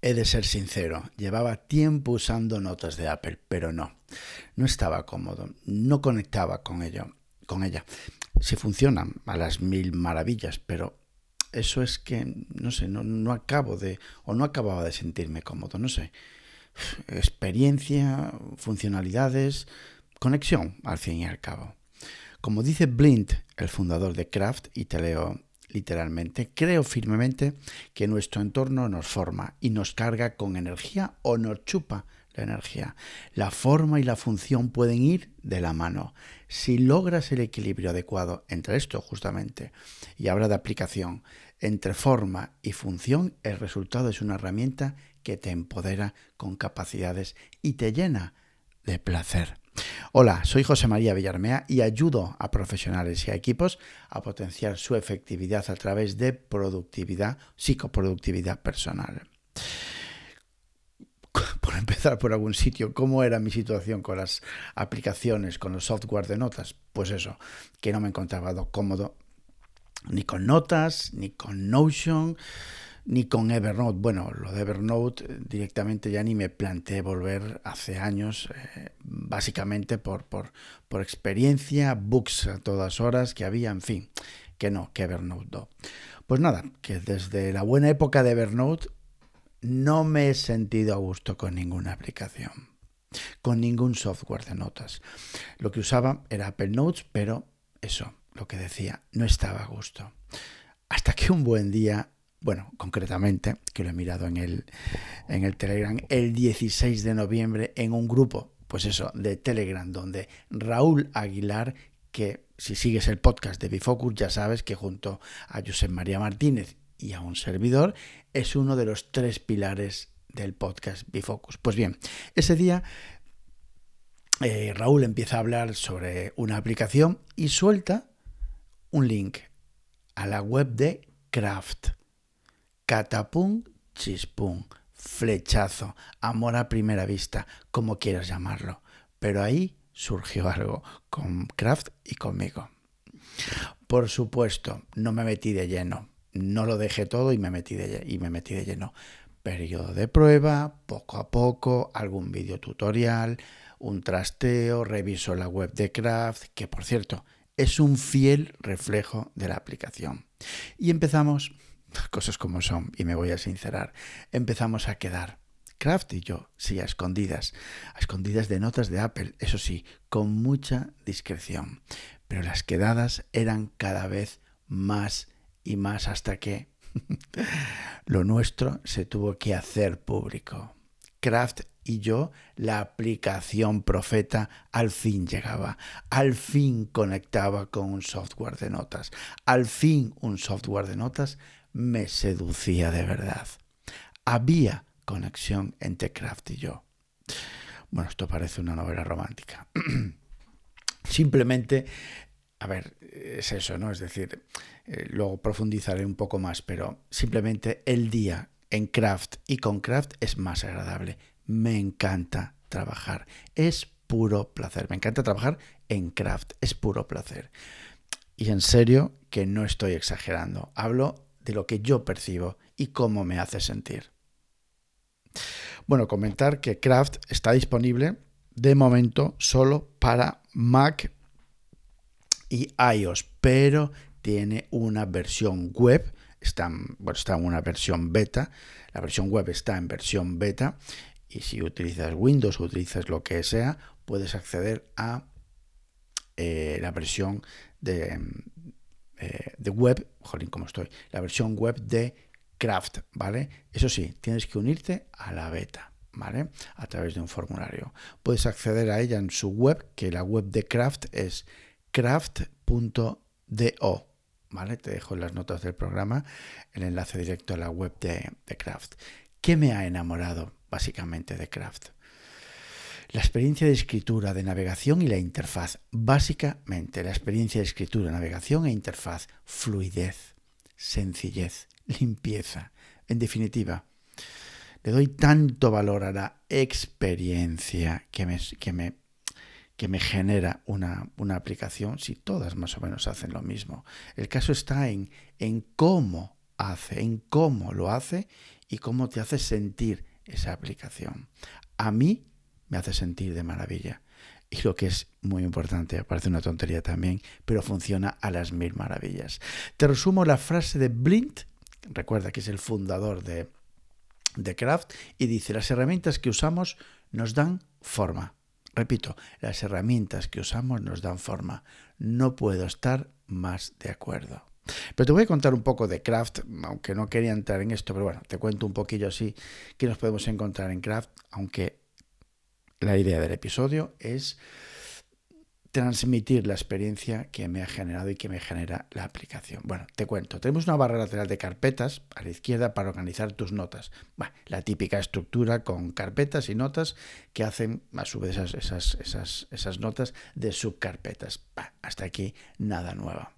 He de ser sincero, llevaba tiempo usando notas de Apple, pero no, no estaba cómodo, no conectaba con ello, con ella. Sí funcionan a las mil maravillas, pero eso es que, no sé, no, no acabo de, o no acababa de sentirme cómodo, no sé. Experiencia, funcionalidades, conexión, al fin y al cabo. Como dice Blind, el fundador de Kraft, y te leo literalmente, creo firmemente que nuestro entorno nos forma y nos carga con energía o nos chupa la energía. La forma y la función pueden ir de la mano. Si logras el equilibrio adecuado entre esto justamente, y habla de aplicación, entre forma y función, el resultado es una herramienta que te empodera con capacidades y te llena de placer. Hola, soy José María Villarmea y ayudo a profesionales y a equipos a potenciar su efectividad a través de productividad, psicoproductividad personal. Por empezar por algún sitio, ¿cómo era mi situación con las aplicaciones, con los software de notas? Pues eso, que no me encontraba cómodo ni con notas, ni con Notion, ni con Evernote. Bueno, lo de Evernote eh, directamente ya ni me planteé volver hace años, eh, básicamente por, por, por, experiencia, books a todas horas que había, en fin, que no, que Evernote no. Pues nada, que desde la buena época de Evernote no me he sentido a gusto con ninguna aplicación, con ningún software de notas. Lo que usaba era Apple Notes, pero eso, lo que decía, no estaba a gusto. Hasta que un buen día bueno, concretamente, que lo he mirado en el, en el Telegram, el 16 de noviembre en un grupo, pues eso, de Telegram, donde Raúl Aguilar, que si sigues el podcast de Bifocus ya sabes que junto a José María Martínez y a un servidor es uno de los tres pilares del podcast Bifocus. Pues bien, ese día eh, Raúl empieza a hablar sobre una aplicación y suelta un link a la web de Craft catapum, chispum, flechazo, amor a primera vista, como quieras llamarlo. Pero ahí surgió algo con Kraft y conmigo. Por supuesto, no me metí de lleno. No lo dejé todo y me metí de, y me metí de lleno. Periodo de prueba, poco a poco, algún video tutorial, un trasteo, reviso la web de Kraft, que por cierto es un fiel reflejo de la aplicación. Y empezamos cosas como son, y me voy a sincerar, empezamos a quedar. Kraft y yo, sí, a escondidas, a escondidas de notas de Apple, eso sí, con mucha discreción. Pero las quedadas eran cada vez más y más hasta que lo nuestro se tuvo que hacer público. Kraft y yo, la aplicación Profeta al fin llegaba, al fin conectaba con un software de notas, al fin un software de notas me seducía de verdad. Había conexión entre Kraft y yo. Bueno, esto parece una novela romántica. Simplemente, a ver, es eso, ¿no? Es decir, eh, luego profundizaré un poco más, pero simplemente el día en Kraft y con Kraft es más agradable. Me encanta trabajar. Es puro placer. Me encanta trabajar en Kraft. Es puro placer. Y en serio que no estoy exagerando. Hablo de lo que yo percibo y cómo me hace sentir. Bueno, comentar que Craft está disponible de momento solo para Mac y iOS, pero tiene una versión web, está, bueno, está en una versión beta, la versión web está en versión beta y si utilizas Windows o utilizas lo que sea, puedes acceder a eh, la versión de, eh, de web, jolín, como estoy, la versión web de Craft, ¿vale? Eso sí, tienes que unirte a la beta, ¿vale? A través de un formulario. Puedes acceder a ella en su web, que la web de Craft es craft.do, ¿vale? Te dejo en las notas del programa el enlace directo a la web de, de Craft. ¿Qué me ha enamorado básicamente de Craft? La experiencia de escritura, de navegación y la interfaz. Básicamente, la experiencia de escritura, navegación e interfaz. Fluidez, sencillez, limpieza. En definitiva, le doy tanto valor a la experiencia que me, que me, que me genera una, una, aplicación si todas más o menos hacen lo mismo. El caso está en, en cómo hace, en cómo lo hace y cómo te hace sentir esa aplicación. A mí me hace sentir de maravilla. Y lo que es muy importante, parece una tontería también, pero funciona a las mil maravillas. Te resumo la frase de Blint, recuerda que es el fundador de, de Craft, y dice, las herramientas que usamos nos dan forma. Repito, las herramientas que usamos nos dan forma. No puedo estar más de acuerdo. Pero te voy a contar un poco de Craft, aunque no quería entrar en esto, pero bueno, te cuento un poquillo así que nos podemos encontrar en Craft, aunque la idea del episodio es transmitir la experiencia que me ha generado y que me genera la aplicación. Bueno, te cuento, tenemos una barra lateral de carpetas a la izquierda para organizar tus notas. la típica estructura con carpetas y notas que hacen a su vez esas, esas, notas de subcarpetas. hasta aquí nada nuevo.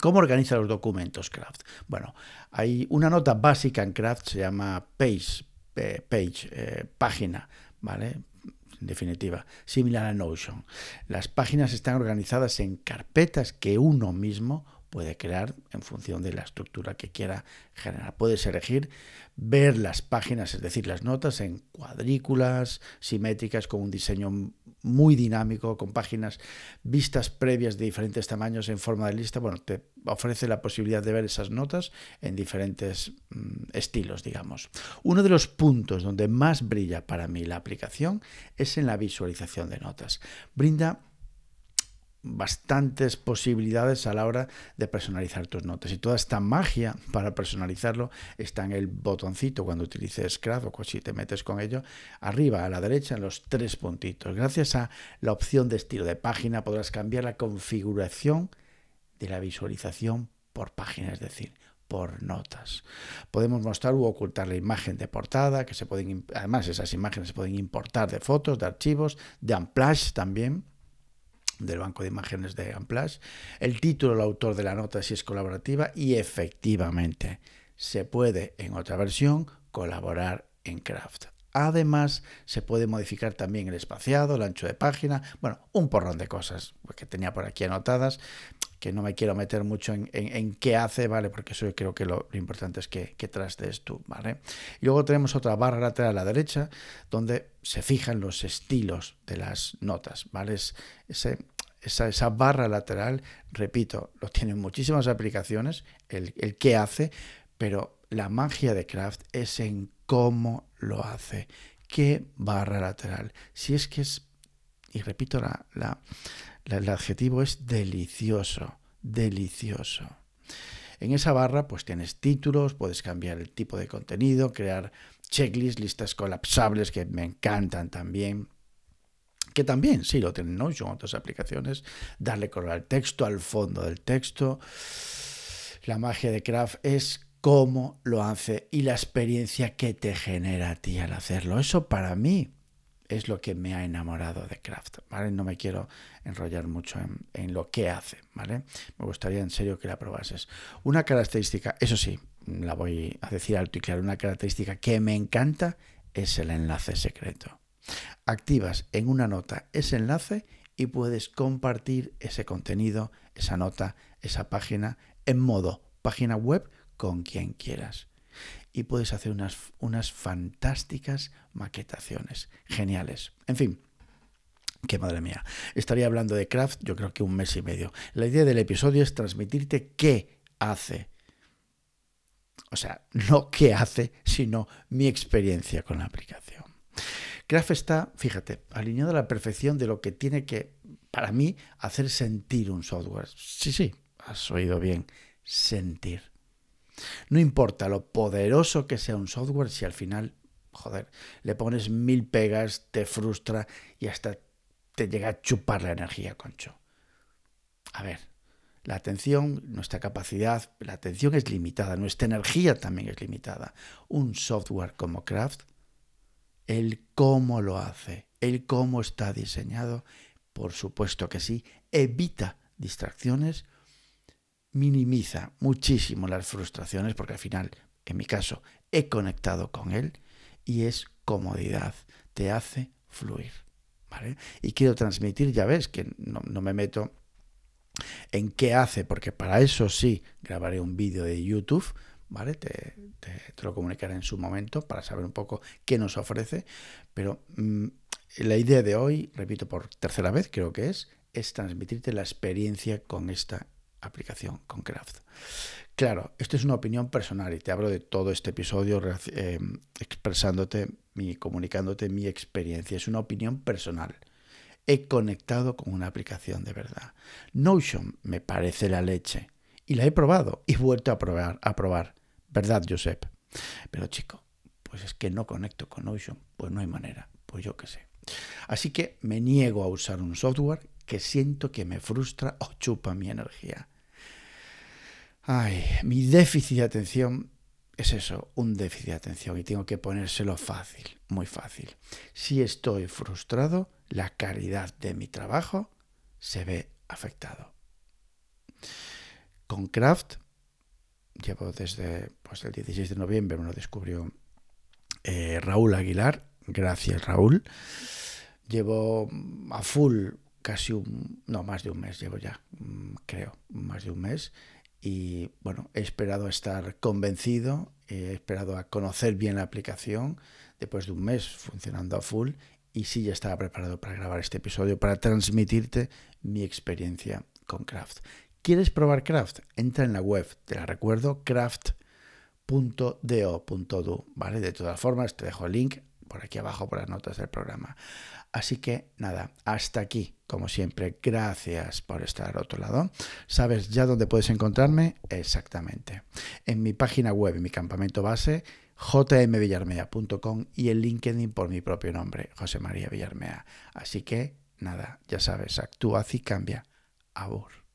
¿Cómo organiza los documentos Craft? Bueno, hay una nota básica en Craft, se llama page, page eh, página, ¿vale? En definitiva, similar a Notion. Las páginas están organizadas en carpetas que uno mismo puede crear en función de la estructura que quiera generar. Puedes elegir ver las páginas, es decir, las notas en cuadrículas simétricas con un diseño muy dinámico, con páginas vistas previas de diferentes tamaños en forma de lista. Bueno, te ofrece la posibilidad de ver esas notas en diferentes mm, estilos, digamos. Uno de los puntos donde más brilla para mí la aplicación es en la visualización de notas. Brinda bastantes posibilidades a la hora de personalizar tus notas. Y toda esta magia para personalizarlo está en el botoncito cuando utilices Craft o si te metes con ello, arriba a la derecha en los tres puntitos. Gracias a la opción de estilo de página podrás cambiar la configuración de la visualización por página, es decir, por notas. Podemos mostrar u ocultar la imagen de portada, que se pueden, además esas imágenes se pueden importar de fotos, de archivos, de Amplash también del banco de imágenes de Amplash, el título, el autor de la nota si es colaborativa y efectivamente se puede en otra versión colaborar en Craft. Además, se puede modificar también el espaciado, el ancho de página, bueno, un porrón de cosas que tenía por aquí anotadas, que no me quiero meter mucho en, qué hace, ¿vale? Porque eso yo creo que lo, importante es que, que trastes tú, ¿vale? Y luego tenemos otra barra lateral a la derecha, donde se fijan los estilos de las notas, ¿vale? ese, esa, esa, barra lateral, repito, lo tienen muchísimas aplicaciones, el, el qué hace, pero la magia de Craft es en cómo lo hace. ¿Qué barra lateral? Si es que es, y repito, la, la, el adjetivo es delicioso, delicioso. En esa barra pues tienes títulos, puedes cambiar el tipo de contenido, crear checklists, listas colapsables que me encantan también. Que también, sí, lo tienen Notion, otras aplicaciones. Darle color al texto, al fondo del texto. La magia de Craft es cómo lo hace y la experiencia que te genera a ti al hacerlo. Eso para mí es lo que me ha enamorado de Craft, ¿vale? No me quiero enrollar mucho en, lo que hace, ¿vale? Me gustaría en serio que la probases. Una característica, eso sí, la voy a decir alto y claro, una característica que me encanta es el enlace secreto. Activas en una nota ese enlace y puedes compartir ese contenido, esa nota, esa página en modo página web con quien quieras. Y puedes hacer unas, unas fantásticas maquetaciones. Geniales. En fin, que madre mía. Estaría hablando de Craft yo creo que un mes y medio. La idea del episodio es transmitirte qué hace. O sea, no qué hace, sino mi experiencia con la aplicación. Craft está, fíjate, alineado a la perfección de lo que tiene que, para mí, hacer sentir un software. Sí, sí, has oído bien, sentir. No importa lo poderoso que sea un software si al final, joder, le pones mil pegas, te frustra y hasta te llega a chupar la energía, concho. A ver, la atención, nuestra capacidad, la atención es limitada, nuestra energía también es limitada. Un software como Craft, el cómo lo hace, el cómo está diseñado, por supuesto que sí, evita distracciones, minimiza muchísimo las frustraciones porque al final, en mi caso, he conectado con él y es comodidad, te hace fluir. ¿vale? Y quiero transmitir, ya ves que no, no me meto en qué hace, porque para eso sí grabaré un vídeo de YouTube ¿vale? Te, lo comunicaré en su momento para saber un poco qué nos ofrece, pero mm, la idea de hoy, repito por tercera vez, creo que es, es transmitirte la experiencia con esta aplicación, con Craft. Claro, esto es una opinión personal y te hablo de todo este episodio eh, expresándote, mi, comunicándote mi experiencia. Es una opinión personal. He conectado con una aplicación de verdad. Notion me parece la leche y la he probado y vuelto a probar, a probar. ¿Verdad, Josep? Pero chico, pues es que no conecto con Notion. Pues no hay manera. Pues yo qué sé. Así que me niego a usar un software que siento que me frustra o chupa mi energía. Ay, mi déficit de atención es eso, un déficit de atención y tengo que ponérselo fácil, muy fácil. Si estoy frustrado, la calidad de mi trabajo se ve afectado. Con Craft llevo desde pues, el 16 de noviembre, me lo descubrió eh, Raúl Aguilar, gracias Raúl. Llevo a full casi un, no, más de un mes llevo ya, mm, creo, más de un mes y bueno, he esperado a estar convencido, he esperado a conocer bien la aplicación después de un mes funcionando a full y sí ya estaba preparado para grabar este episodio, para transmitirte mi experiencia con Craft. ¿Quieres probar Craft? Entra en la web, te la recuerdo, craft.do.do, ¿vale? De todas formas, te dejo el link por aquí abajo por las notas del programa. Así que nada, hasta aquí, como siempre, gracias por estar al otro lado. ¿Sabes ya dónde puedes encontrarme? Exactamente. En mi página web, en mi campamento base, jmvillarmea.com y en LinkedIn por mi propio nombre, José María Villarmea. Así que nada, ya sabes, actúa y cambia. Abur.